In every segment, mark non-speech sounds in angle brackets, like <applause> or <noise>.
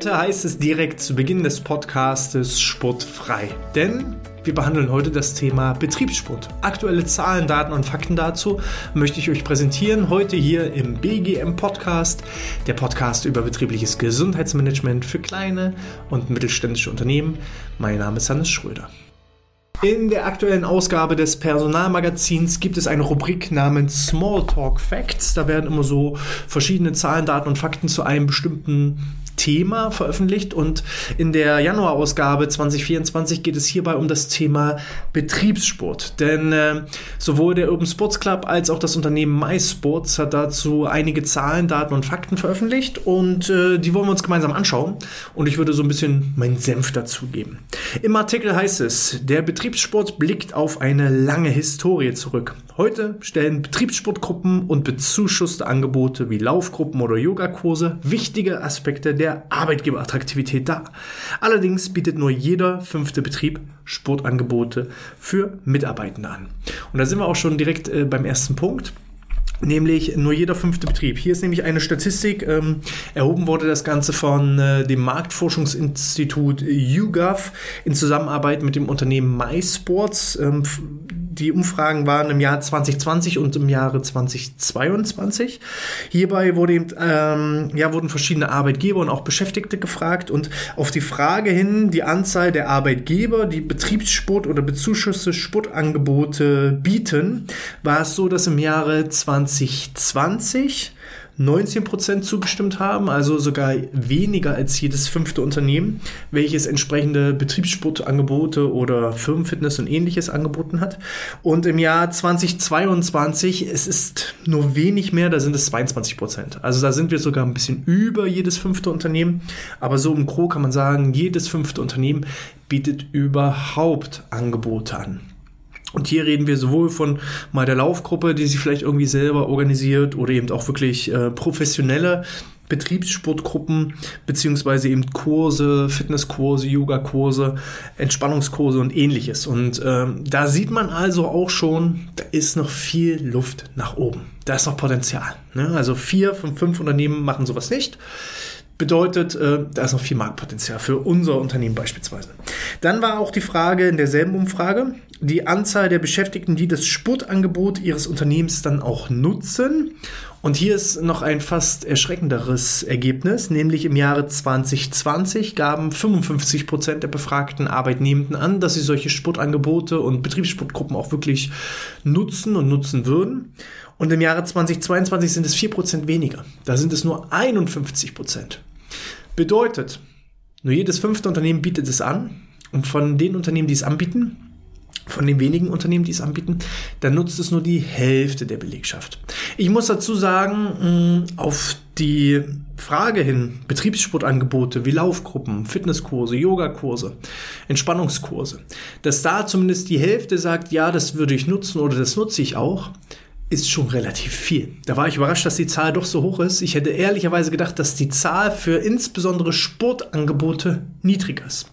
Heute heißt es direkt zu Beginn des Podcastes Sportfrei. Denn wir behandeln heute das Thema Betriebssport. Aktuelle Zahlen, Daten und Fakten dazu möchte ich euch präsentieren. Heute hier im BGM Podcast, der Podcast über betriebliches Gesundheitsmanagement für kleine und mittelständische Unternehmen. Mein Name ist Hannes Schröder. In der aktuellen Ausgabe des Personalmagazins gibt es eine Rubrik namens Smalltalk Facts. Da werden immer so verschiedene Zahlen, Daten und Fakten zu einem bestimmten Thema veröffentlicht und in der Januarausgabe 2024 geht es hierbei um das Thema Betriebssport. Denn äh, sowohl der Urban Sports Club als auch das Unternehmen MySports hat dazu einige Zahlen, Daten und Fakten veröffentlicht und äh, die wollen wir uns gemeinsam anschauen und ich würde so ein bisschen meinen Senf dazugeben. Im Artikel heißt es, der Betriebssport blickt auf eine lange Historie zurück. Heute stellen Betriebssportgruppen und bezuschusste Angebote wie Laufgruppen oder Yogakurse wichtige Aspekte der Arbeitgeberattraktivität dar. Allerdings bietet nur jeder fünfte Betrieb Sportangebote für Mitarbeitende an. Und da sind wir auch schon direkt äh, beim ersten Punkt nämlich nur jeder fünfte Betrieb. Hier ist nämlich eine Statistik, ähm, erhoben wurde das Ganze von äh, dem Marktforschungsinstitut YouGov in Zusammenarbeit mit dem Unternehmen MySports. Ähm, die Umfragen waren im Jahr 2020 und im Jahre 2022. Hierbei wurde, ähm, ja, wurden verschiedene Arbeitgeber und auch Beschäftigte gefragt und auf die Frage hin, die Anzahl der Arbeitgeber, die Betriebssport oder bezuschusste Sportangebote bieten, war es so, dass im Jahre 2020 19 Prozent zugestimmt haben, also sogar weniger als jedes fünfte Unternehmen, welches entsprechende Betriebssportangebote oder Firmenfitness und ähnliches angeboten hat. Und im Jahr 2022, es ist nur wenig mehr, da sind es 22 Prozent. Also da sind wir sogar ein bisschen über jedes fünfte Unternehmen. Aber so im Gro kann man sagen, jedes fünfte Unternehmen bietet überhaupt Angebote an. Und hier reden wir sowohl von mal der Laufgruppe, die sich vielleicht irgendwie selber organisiert oder eben auch wirklich äh, professionelle Betriebssportgruppen beziehungsweise eben Kurse, Fitnesskurse, Yogakurse, Entspannungskurse und ähnliches. Und ähm, da sieht man also auch schon, da ist noch viel Luft nach oben. Da ist noch Potenzial. Ne? Also vier von fünf Unternehmen machen sowas nicht. Bedeutet, äh, da ist noch viel Marktpotenzial für unser Unternehmen beispielsweise. Dann war auch die Frage in derselben Umfrage, die Anzahl der Beschäftigten, die das Sportangebot ihres Unternehmens dann auch nutzen. Und hier ist noch ein fast erschreckenderes Ergebnis, nämlich im Jahre 2020 gaben 55 Prozent der befragten Arbeitnehmenden an, dass sie solche Sportangebote und Betriebssportgruppen auch wirklich nutzen und nutzen würden. Und im Jahre 2022 sind es 4 Prozent weniger. Da sind es nur 51 Prozent. Bedeutet, nur jedes fünfte Unternehmen bietet es an. Und von den Unternehmen, die es anbieten, von den wenigen Unternehmen, die es anbieten, dann nutzt es nur die Hälfte der Belegschaft. Ich muss dazu sagen, auf die Frage hin, Betriebssportangebote wie Laufgruppen, Fitnesskurse, Yogakurse, Entspannungskurse, dass da zumindest die Hälfte sagt, ja, das würde ich nutzen oder das nutze ich auch, ist schon relativ viel. Da war ich überrascht, dass die Zahl doch so hoch ist. Ich hätte ehrlicherweise gedacht, dass die Zahl für insbesondere Sportangebote niedrig ist.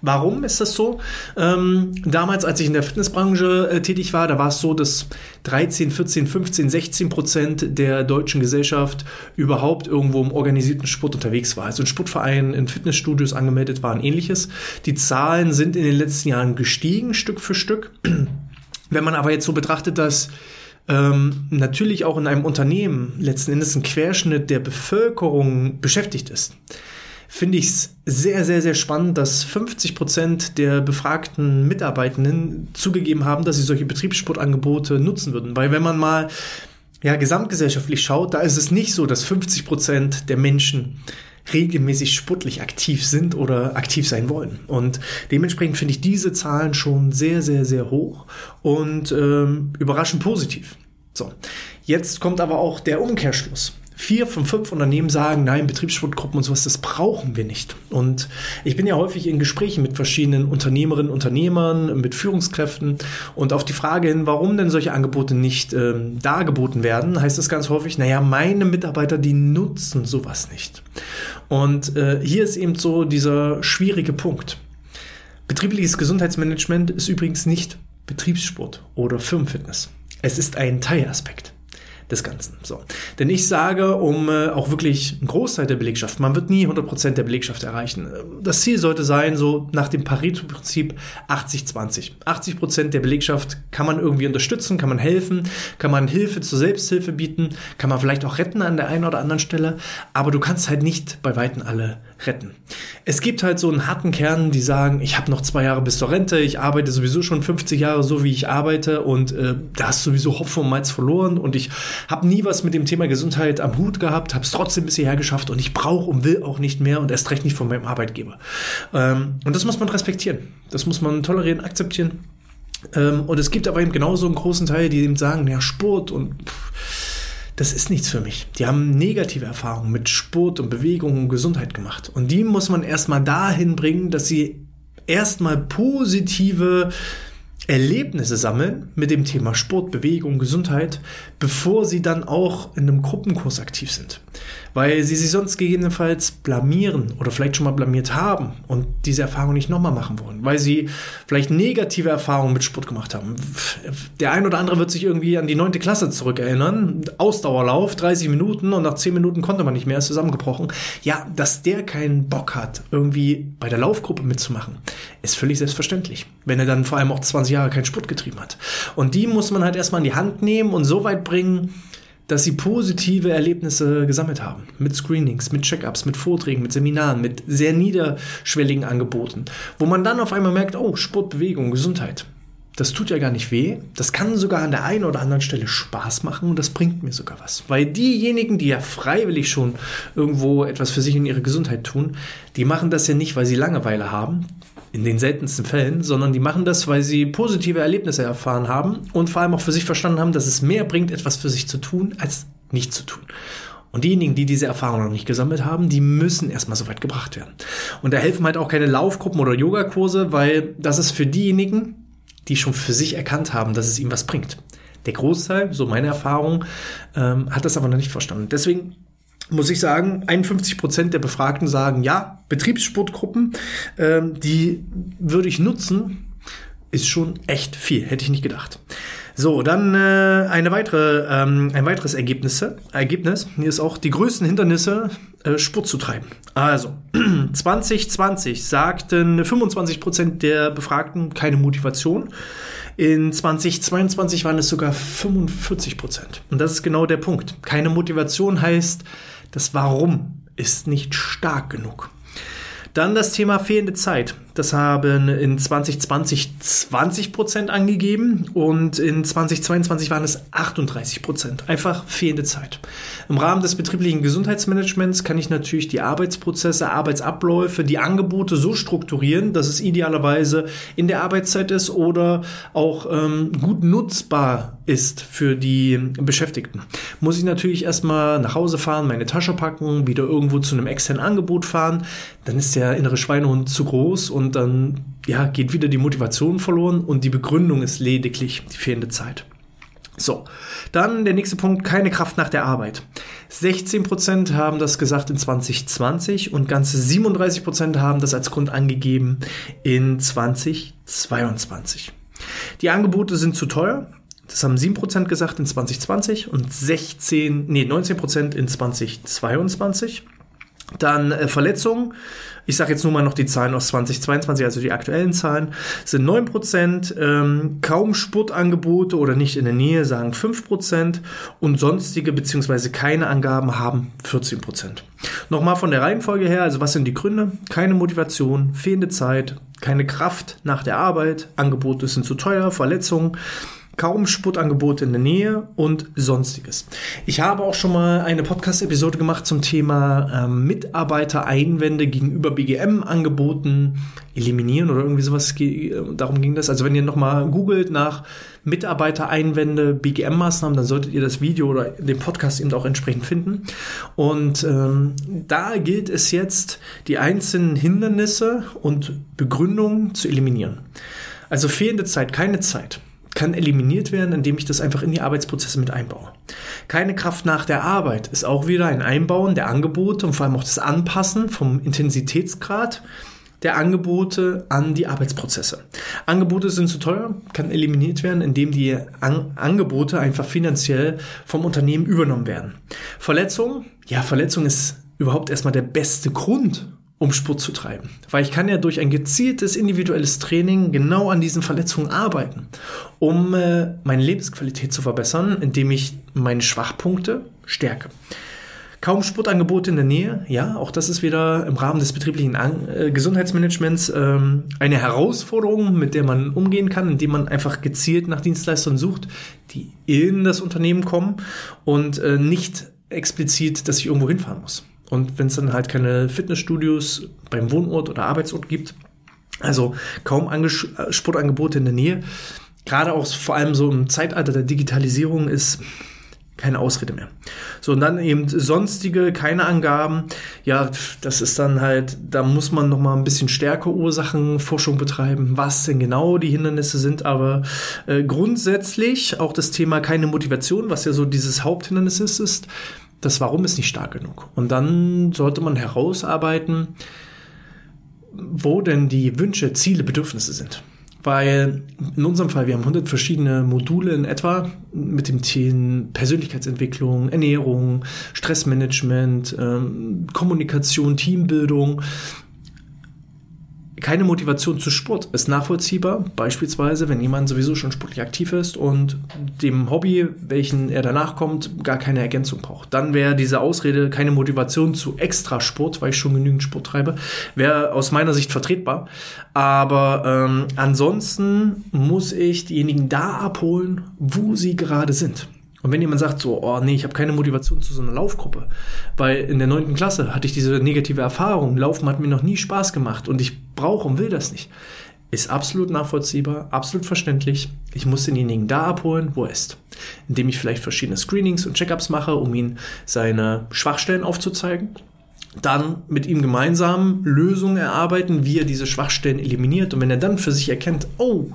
Warum ist das so? Ähm, damals, als ich in der Fitnessbranche äh, tätig war, da war es so, dass 13, 14, 15, 16 Prozent der deutschen Gesellschaft überhaupt irgendwo im organisierten Sport unterwegs war. Also in Sportvereinen, in Fitnessstudios angemeldet waren, ähnliches. Die Zahlen sind in den letzten Jahren gestiegen, Stück für Stück. <clears throat> Wenn man aber jetzt so betrachtet, dass ähm, natürlich auch in einem Unternehmen letzten Endes ein Querschnitt der Bevölkerung beschäftigt ist, finde ich es sehr, sehr, sehr spannend, dass 50 Prozent der befragten Mitarbeitenden zugegeben haben, dass sie solche Betriebssportangebote nutzen würden. Weil wenn man mal ja, gesamtgesellschaftlich schaut, da ist es nicht so, dass 50 Prozent der Menschen regelmäßig sportlich aktiv sind oder aktiv sein wollen. Und dementsprechend finde ich diese Zahlen schon sehr, sehr, sehr hoch und ähm, überraschend positiv. So, jetzt kommt aber auch der Umkehrschluss. Vier von fünf Unternehmen sagen, nein, Betriebssportgruppen und sowas, das brauchen wir nicht. Und ich bin ja häufig in Gesprächen mit verschiedenen Unternehmerinnen, Unternehmern, mit Führungskräften und auf die Frage hin, warum denn solche Angebote nicht ähm, dargeboten werden, heißt es ganz häufig, naja, meine Mitarbeiter, die nutzen sowas nicht. Und äh, hier ist eben so dieser schwierige Punkt. Betriebliches Gesundheitsmanagement ist übrigens nicht Betriebssport oder Firmenfitness. Es ist ein Teilaspekt. des Ganzen. So. Denn ich sage, um äh, auch wirklich einen Großteil der Belegschaft, man wird nie 100% der Belegschaft erreichen. Das Ziel sollte sein, so nach dem Pareto-Prinzip 80-20. 80% der Belegschaft kann man irgendwie unterstützen, kann man helfen, kann man Hilfe zur Selbsthilfe bieten, kann man vielleicht auch retten an der einen oder anderen Stelle, aber du kannst halt nicht bei Weitem alle retten. Es gibt halt so einen harten Kern, die sagen, ich habe noch zwei Jahre bis zur Rente, ich arbeite sowieso schon 50 Jahre so, wie ich arbeite und äh, da hast sowieso Hopfen und Malz verloren und ich habe nie was mit dem Thema Gesundheit am Hut gehabt, habe es trotzdem bis hierher geschafft und ich brauche und will auch nicht mehr und erst recht nicht von meinem Arbeitgeber. Ähm, und das muss man respektieren. Das muss man tolerieren, akzeptieren. Ähm, und es gibt aber eben genauso einen großen Teil, die eben sagen, ja, Sport und pff, das ist nichts für mich. Die haben negative Erfahrungen mit Sport und Bewegung und Gesundheit gemacht. Und die muss man erstmal dahin bringen, dass sie erstmal positive Erlebnisse sammeln mit dem Thema Sport, Bewegung, Gesundheit, bevor sie dann auch in einem Gruppenkurs aktiv sind weil sie sich sonst gegebenenfalls blamieren oder vielleicht schon mal blamiert haben und diese Erfahrung nicht nochmal machen wollen, weil sie vielleicht negative Erfahrungen mit Sport gemacht haben. Der ein oder andere wird sich irgendwie an die neunte Klasse zurückerinnern, Ausdauerlauf, 30 Minuten und nach 10 Minuten konnte man nicht mehr, ist zusammengebrochen. Ja, dass der keinen Bock hat, irgendwie bei der Laufgruppe mitzumachen, ist völlig selbstverständlich, wenn er dann vor allem auch 20 Jahre keinen Sport getrieben hat. Und die muss man halt erstmal in die Hand nehmen und so weit bringen, dass sie positive Erlebnisse gesammelt haben. Mit Screenings, mit Checkups, mit Vorträgen, mit Seminaren, mit sehr niederschwelligen Angeboten. Wo man dann auf einmal merkt, oh, Sport, Bewegung, Gesundheit. Das tut ja gar nicht weh. Das kann sogar an der einen oder anderen Stelle Spaß machen und das bringt mir sogar was. Weil diejenigen, die ja freiwillig schon irgendwo etwas für sich in ihre Gesundheit tun, die machen das ja nicht, weil sie Langeweile haben in den seltensten Fällen, sondern die machen das, weil sie positive Erlebnisse erfahren haben und vor allem auch für sich verstanden haben, dass es mehr bringt, etwas für sich zu tun, als nicht zu tun. Und diejenigen, die diese Erfahrung noch nicht gesammelt haben, die müssen erstmal so weit gebracht werden. Und da helfen halt auch keine Laufgruppen oder Yogakurse, weil das ist für diejenigen, die schon für sich erkannt haben, dass es ihnen was bringt. Der Großteil, so meine Erfahrung, ähm, hat das aber noch nicht verstanden. Deswegen muss ich sagen, 51 Prozent der Befragten sagen, ja, Betriebssportgruppen, ähm, die würde ich nutzen, ist schon echt viel, hätte ich nicht gedacht. So, dann äh, eine weitere, ähm, ein weiteres Ergebnisse, Ergebnis. Hier ist auch die größten Hindernisse, äh, Sport zu treiben. Also, <clears throat> 2020 sagten 25 Prozent der Befragten keine Motivation. In 2022 waren es sogar 45 Prozent. Und das ist genau der Punkt. Keine Motivation heißt, das Warum ist nicht stark genug. Dann das Thema fehlende Zeit. Das haben in 2020 20 Prozent angegeben und in 2022 waren es 38 Prozent. Einfach fehlende Zeit. Im Rahmen des betrieblichen Gesundheitsmanagements kann ich natürlich die Arbeitsprozesse, Arbeitsabläufe, die Angebote so strukturieren, dass es idealerweise in der Arbeitszeit ist oder auch ähm, gut nutzbar ist für die Beschäftigten. Muss ich natürlich erstmal nach Hause fahren, meine Tasche packen, wieder irgendwo zu einem externen Angebot fahren, dann ist der innere Schweinehund zu groß und dann ja, geht wieder die Motivation verloren und die Begründung ist lediglich die fehlende Zeit. So, dann der nächste Punkt, keine Kraft nach der Arbeit. 16% haben das gesagt in 2020 und ganze 37% haben das als Grund angegeben in 2022. Die Angebote sind zu teuer. Das haben 7% gesagt in 2020 und 16, nee, 19% in 2022. Dann äh, Verletzungen. Ich sage jetzt nur mal noch die Zahlen aus 2022, also die aktuellen Zahlen, sind 9%, ähm, kaum Sportangebote oder nicht in der Nähe sagen 5% und sonstige bzw. keine Angaben haben 14%. Nochmal von der Reihenfolge her, also was sind die Gründe? Keine Motivation, fehlende Zeit, keine Kraft nach der Arbeit, Angebote sind zu teuer, Verletzungen, kaum Sportangebote in der Nähe und sonstiges. Ich habe auch schon mal eine Podcast-Episode gemacht zum Thema ähm, Mitarbeitereinwände gegenüber BGM-Angeboten eliminieren oder irgendwie sowas. Darum ging das. Also wenn ihr nochmal googelt nach Mitarbeitereinwände, BGM-Maßnahmen, dann solltet ihr das Video oder den Podcast eben auch entsprechend finden. Und ähm, da gilt es jetzt, die einzelnen Hindernisse und Begründungen zu eliminieren. Also fehlende Zeit, keine Zeit kann eliminiert werden, indem ich das einfach in die Arbeitsprozesse mit einbaue. Keine Kraft nach der Arbeit ist auch wieder ein Einbauen der Angebote und vor allem auch das Anpassen vom Intensitätsgrad der Angebote an die Arbeitsprozesse. Angebote sind zu teuer, kann eliminiert werden, indem die an Angebote einfach finanziell vom Unternehmen übernommen werden. Verletzung, ja, Verletzung ist überhaupt erstmal der beste Grund, um Sport zu treiben. Weil ich kann ja durch ein gezieltes individuelles Training genau an diesen Verletzungen arbeiten, um äh, meine Lebensqualität zu verbessern, indem ich meine Schwachpunkte stärke. Kaum Sportangebote in der Nähe, ja, auch das ist wieder im Rahmen des betrieblichen An äh, Gesundheitsmanagements ähm, eine Herausforderung, mit der man umgehen kann, indem man einfach gezielt nach Dienstleistern sucht, die in das Unternehmen kommen und äh, nicht explizit, dass ich irgendwo hinfahren muss. Und wenn es dann halt keine Fitnessstudios beim Wohnort oder Arbeitsort gibt, also kaum Anges Sportangebote in der Nähe, gerade auch vor allem so im Zeitalter der Digitalisierung ist keine Ausrede mehr. So, und dann eben sonstige, keine Angaben. Ja, das ist dann halt, da muss man noch mal ein bisschen stärker Ursachenforschung betreiben, was denn genau die Hindernisse sind. Aber äh, grundsätzlich auch das Thema keine Motivation, was ja so dieses Haupthindernis ist, ist, das Warum ist nicht stark genug. Und dann sollte man herausarbeiten, wo denn die Wünsche, Ziele, Bedürfnisse sind. Weil in unserem Fall, wir haben 100 verschiedene Module in etwa mit dem Themen Persönlichkeitsentwicklung, Ernährung, Stressmanagement, ähm, Kommunikation, Teambildung keine Motivation zu Sport ist nachvollziehbar. Beispielsweise, wenn jemand sowieso schon sportlich aktiv ist und dem Hobby, welchen er danach kommt, gar keine Ergänzung braucht. Dann wäre diese Ausrede keine Motivation zu extra Sport, weil ich schon genügend Sport treibe, wäre aus meiner Sicht vertretbar. Aber ähm, ansonsten muss ich diejenigen da abholen, wo sie gerade sind. Und wenn jemand sagt so, oh nee, ich habe keine Motivation zu so einer Laufgruppe, weil in der neunten Klasse hatte ich diese negative Erfahrung, Laufen hat mir noch nie Spaß gemacht und ich brauche und will das nicht, ist absolut nachvollziehbar, absolut verständlich. Ich muss denjenigen da abholen, wo er ist, indem ich vielleicht verschiedene Screenings und Checkups mache, um ihm seine Schwachstellen aufzuzeigen. Dann mit ihm gemeinsam Lösungen erarbeiten, wie er diese Schwachstellen eliminiert. Und wenn er dann für sich erkennt, oh,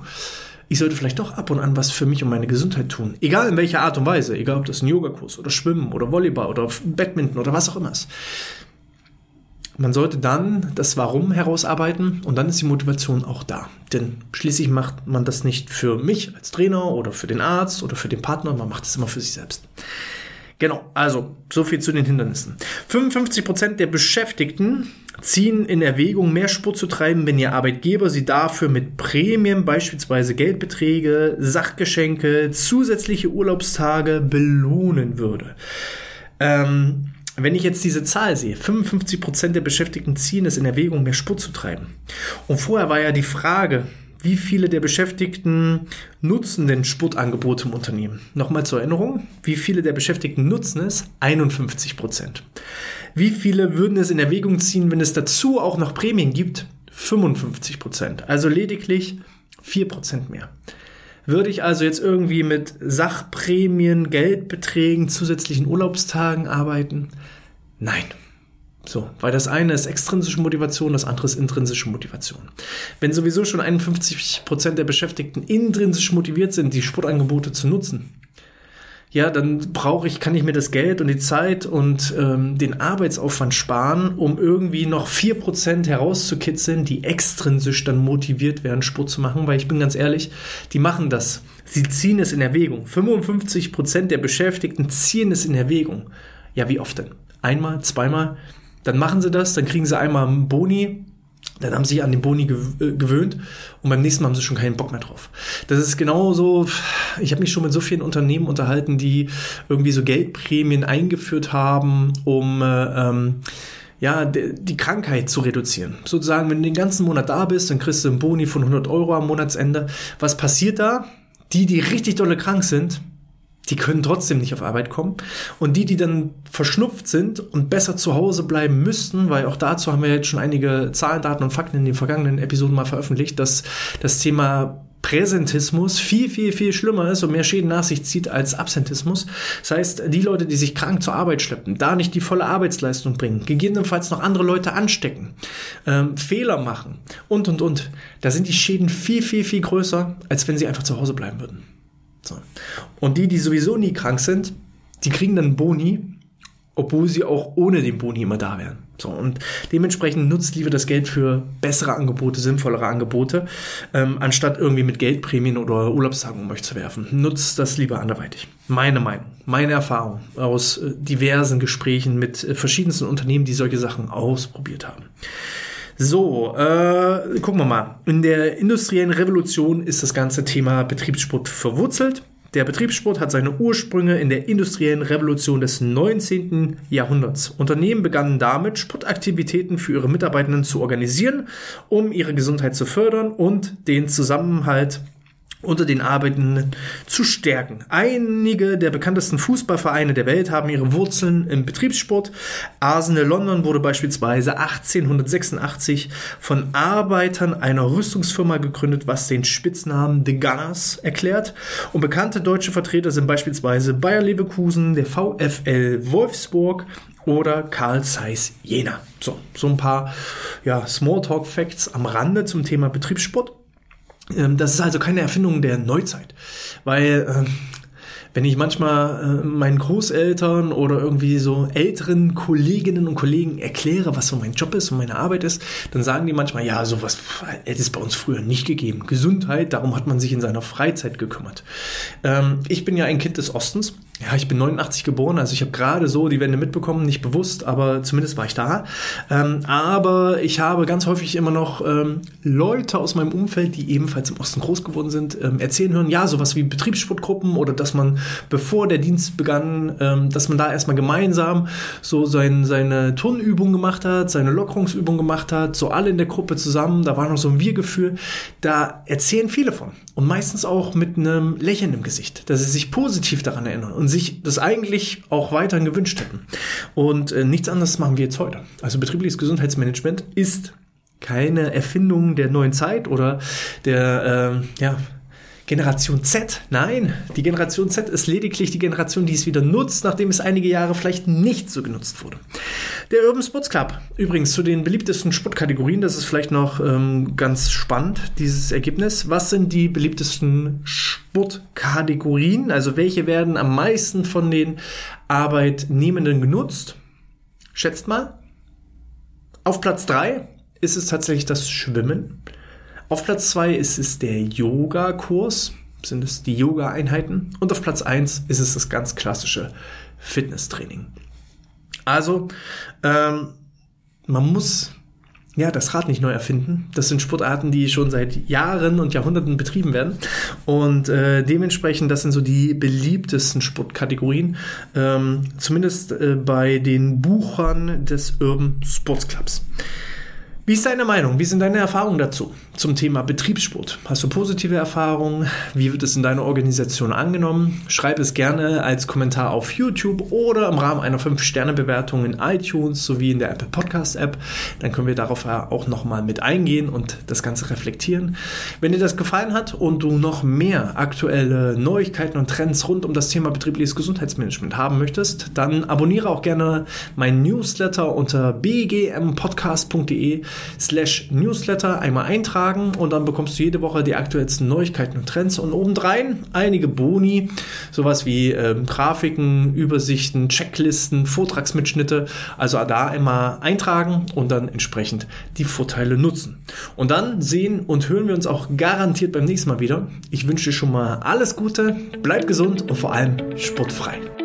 ich sollte vielleicht doch ab und an was für mich und meine Gesundheit tun. Egal in welcher Art und Weise, egal ob das ein Yogakurs oder Schwimmen oder Volleyball oder Badminton oder was auch immer ist. Man sollte dann das Warum herausarbeiten und dann ist die Motivation auch da. Denn schließlich macht man das nicht für mich als Trainer oder für den Arzt oder für den Partner, man macht es immer für sich selbst. Genau, also so viel zu den Hindernissen. 55 Prozent der Beschäftigten ziehen in Erwägung, mehr Sport zu treiben, wenn ihr Arbeitgeber sie dafür mit Prämien, beispielsweise Geldbeträge, Sachgeschenke, zusätzliche Urlaubstage belohnen würde. Ähm, wenn ich jetzt diese Zahl sehe, 55 Prozent der Beschäftigten ziehen es in Erwägung, mehr Sport zu treiben. Und vorher war ja die Frage, wie viele der Beschäftigten nutzen denn Sportangebote im Unternehmen? Nochmal zur Erinnerung, wie viele der Beschäftigten nutzen es? 51 Prozent. Wie viele würden es in Erwägung ziehen, wenn es dazu auch noch Prämien gibt? 55 Prozent. Also lediglich 4 Prozent mehr. Würde ich also jetzt irgendwie mit Sachprämien, Geldbeträgen, zusätzlichen Urlaubstagen arbeiten? Nein. So, weil das eine ist extrinsische Motivation, das andere ist intrinsische Motivation. Wenn sowieso schon 51 Prozent der Beschäftigten intrinsisch motiviert sind, die Sportangebote zu nutzen, ja, dann brauche ich, kann ich mir das Geld und die Zeit und ähm, den Arbeitsaufwand sparen, um irgendwie noch 4% herauszukitzeln, die extrinsisch dann motiviert werden, Sport zu machen, weil ich bin ganz ehrlich, die machen das. Sie ziehen es in Erwägung. 55% der Beschäftigten ziehen es in Erwägung. Ja, wie oft denn? Einmal, zweimal? Dann machen sie das, dann kriegen sie einmal einen Boni, dann haben sie sich an den Boni äh, gewöhnt und beim nächsten Mal haben sie schon keinen Bock mehr drauf. Das ist genauso, ich habe mich schon mit so vielen Unternehmen unterhalten, die irgendwie so Geldprämien eingeführt haben, um äh, ähm, ja, die Krankheit zu reduzieren. Sozusagen, wenn du den ganzen Monat da bist, dann kriegst du einen Boni von 100 Euro am Monatsende. Was passiert da? Die, die richtig dolle krank sind, die können trotzdem nicht auf Arbeit kommen. Und die, die dann verschnupft sind und besser zu Hause bleiben müssten, weil auch dazu haben wir jetzt schon einige Zahlen, Daten und Fakten in den vergangenen Episoden mal veröffentlicht, dass das Thema Präsentismus viel, viel, viel schlimmer ist und mehr Schäden nach sich zieht als Absentismus. Das heißt, die Leute, die sich krank zur Arbeit schleppen, da nicht die volle Arbeitsleistung bringen, gegebenenfalls noch andere Leute anstecken, ähm, Fehler machen und, und, und, da sind die Schäden viel, viel, viel größer, als wenn sie einfach zu Hause bleiben würden. Und die, die sowieso nie krank sind, die kriegen dann Boni obwohl sie auch ohne den Boni immer da wären. So, und dementsprechend nutzt lieber das Geld für bessere Angebote, sinnvollere Angebote, ähm, anstatt irgendwie mit Geldprämien oder Urlaubstagen um euch zu werfen. Nutzt das lieber anderweitig. Meine Meinung, meine Erfahrung aus äh, diversen Gesprächen mit äh, verschiedensten Unternehmen, die solche Sachen ausprobiert haben. So, äh, gucken wir mal. In der industriellen Revolution ist das ganze Thema Betriebssport verwurzelt. Der Betriebssport hat seine Ursprünge in der industriellen Revolution des 19. Jahrhunderts. Unternehmen begannen damit, Sportaktivitäten für ihre Mitarbeitenden zu organisieren, um ihre Gesundheit zu fördern und den Zusammenhalt unter den Arbeitenden zu stärken. Einige der bekanntesten Fußballvereine der Welt haben ihre Wurzeln im Betriebssport. Arsenal London wurde beispielsweise 1886 von Arbeitern einer Rüstungsfirma gegründet, was den Spitznamen The Gunners erklärt. Und bekannte deutsche Vertreter sind beispielsweise Bayer Leverkusen, der VfL Wolfsburg oder Karl Zeiss Jena. So, so ein paar ja, Smalltalk-Facts am Rande zum Thema Betriebssport. Ähm, das ist also keine Erfindung der Neuzeit, weil ähm, wenn ich manchmal äh, meinen Großeltern oder irgendwie so älteren Kolleginnen und Kollegen erkläre, was so mein Job ist und meine Arbeit ist, dann sagen die manchmal, ja, sowas hätte es bei uns früher nicht gegeben. Gesundheit, darum hat man sich in seiner Freizeit gekümmert. Ähm, ich bin ja ein Kind des Ostens ja, ich bin 89 geboren, also ich habe gerade so die Wende mitbekommen, nicht bewusst, aber zumindest war ich da. Ähm, aber ich habe ganz häufig immer noch ähm, Leute aus meinem Umfeld, die ebenfalls im Osten groß geworden sind, ähm, erzählen hören, ja, sowas wie Betriebssportgruppen oder dass man, bevor der Dienst begann, ähm, dass man da erstmal gemeinsam so sein, seine Turnübung gemacht hat, seine Lockerungsübung gemacht hat, so alle in der Gruppe zusammen, da war noch so ein Wir-Gefühl. Da erzählen viele von und meistens auch mit einem Lächeln im Gesicht, dass sie sich positiv daran erinnern. Und und sich das eigentlich auch weiterhin gewünscht hätten. Und äh, nichts anderes machen wir jetzt heute. Also betriebliches Gesundheitsmanagement ist keine Erfindung der neuen Zeit oder der äh, ja, Generation Z. Nein, die Generation Z ist lediglich die Generation, die es wieder nutzt, nachdem es einige Jahre vielleicht nicht so genutzt wurde. Der Urban Sports Club, übrigens zu den beliebtesten Sportkategorien, das ist vielleicht noch ähm, ganz spannend, dieses Ergebnis. Was sind die beliebtesten Sportkategorien? Also welche werden am meisten von den Arbeitnehmenden genutzt? Schätzt mal. Auf Platz 3 ist es tatsächlich das Schwimmen. Auf Platz 2 ist es der Yoga-Kurs, sind es die Yoga-Einheiten. Und auf Platz 1 ist es das ganz klassische Fitnesstraining. Also, ähm, man muss ja, das Rad nicht neu erfinden. Das sind Sportarten, die schon seit Jahren und Jahrhunderten betrieben werden. Und äh, dementsprechend, das sind so die beliebtesten Sportkategorien, ähm, zumindest äh, bei den Buchern des Urban Sports Clubs. Wie ist deine Meinung? Wie sind deine Erfahrungen dazu zum Thema Betriebssport? Hast du positive Erfahrungen? Wie wird es in deiner Organisation angenommen? Schreib es gerne als Kommentar auf YouTube oder im Rahmen einer 5-Sterne-Bewertung in iTunes sowie in der Apple Podcast App. Dann können wir darauf auch nochmal mit eingehen und das Ganze reflektieren. Wenn dir das gefallen hat und du noch mehr aktuelle Neuigkeiten und Trends rund um das Thema betriebliches Gesundheitsmanagement haben möchtest, dann abonniere auch gerne meinen Newsletter unter bgmpodcast.de slash Newsletter einmal eintragen und dann bekommst du jede Woche die aktuellsten Neuigkeiten und Trends und obendrein einige Boni, sowas wie ähm, Grafiken, Übersichten, Checklisten, Vortragsmitschnitte. Also da einmal eintragen und dann entsprechend die Vorteile nutzen. Und dann sehen und hören wir uns auch garantiert beim nächsten Mal wieder. Ich wünsche dir schon mal alles Gute, bleib gesund und vor allem sportfrei.